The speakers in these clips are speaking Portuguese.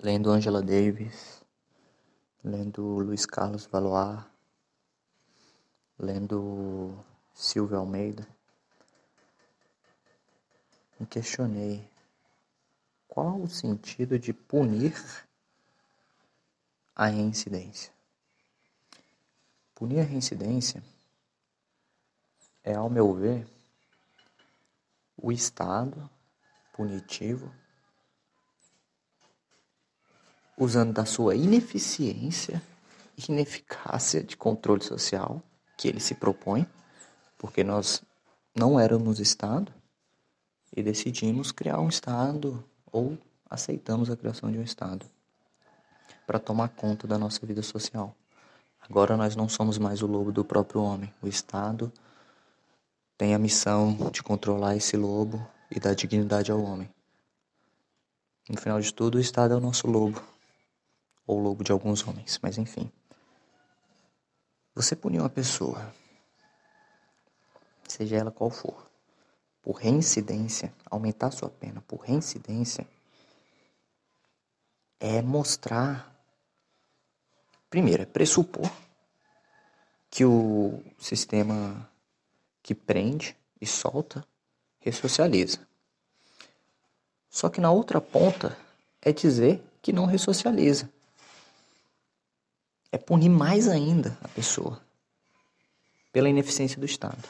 lendo Angela Davis, lendo Luiz Carlos Valois, lendo Silvio Almeida, me questionei qual o sentido de punir a reincidência. Punir a reincidência é, ao meu ver, o Estado punitivo usando da sua ineficiência e ineficácia de controle social que ele se propõe, porque nós não éramos Estado e decidimos criar um Estado ou aceitamos a criação de um Estado para tomar conta da nossa vida social. Agora nós não somos mais o lobo do próprio homem. O Estado tem a missão de controlar esse lobo e dar dignidade ao homem. No final de tudo, o Estado é o nosso lobo ou lobo de alguns homens, mas enfim. Você punir uma pessoa, seja ela qual for, por reincidência, aumentar sua pena por reincidência, é mostrar, primeiro, é pressupor que o sistema que prende e solta ressocializa. Só que na outra ponta é dizer que não ressocializa é punir mais ainda a pessoa pela ineficiência do Estado.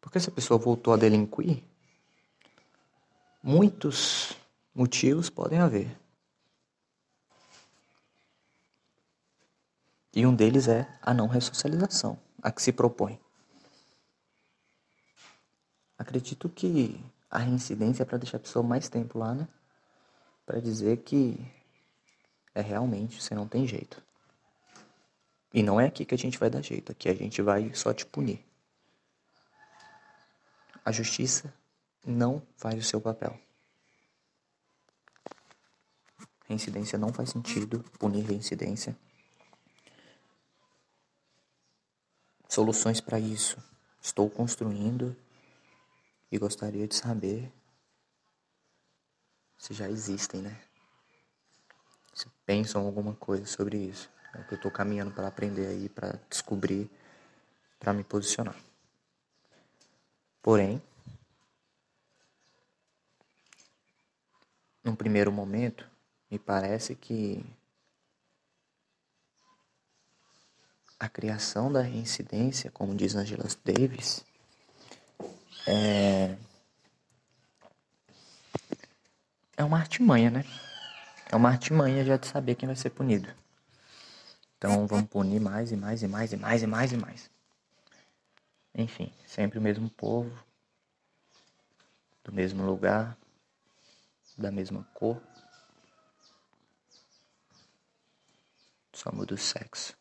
Porque se a pessoa voltou a delinquir, muitos motivos podem haver. E um deles é a não ressocialização, a que se propõe. Acredito que a reincidência é para deixar a pessoa mais tempo lá, né? Para dizer que é realmente você não tem jeito. E não é aqui que a gente vai dar jeito, aqui a gente vai só te punir. A justiça não faz o seu papel. Reincidência não faz sentido, punir reincidência. Soluções para isso estou construindo e gostaria de saber se já existem, né? Pensam alguma coisa sobre isso. É o que eu estou caminhando para aprender aí, para descobrir, para me posicionar. Porém, num primeiro momento, me parece que a criação da reincidência, como diz Angela Davis, é, é uma artimanha, né? É uma artimanha já de saber quem vai ser punido. Então vamos punir mais e mais e mais e mais e mais e mais. Enfim, sempre o mesmo povo, do mesmo lugar, da mesma cor. Só muda o sexo.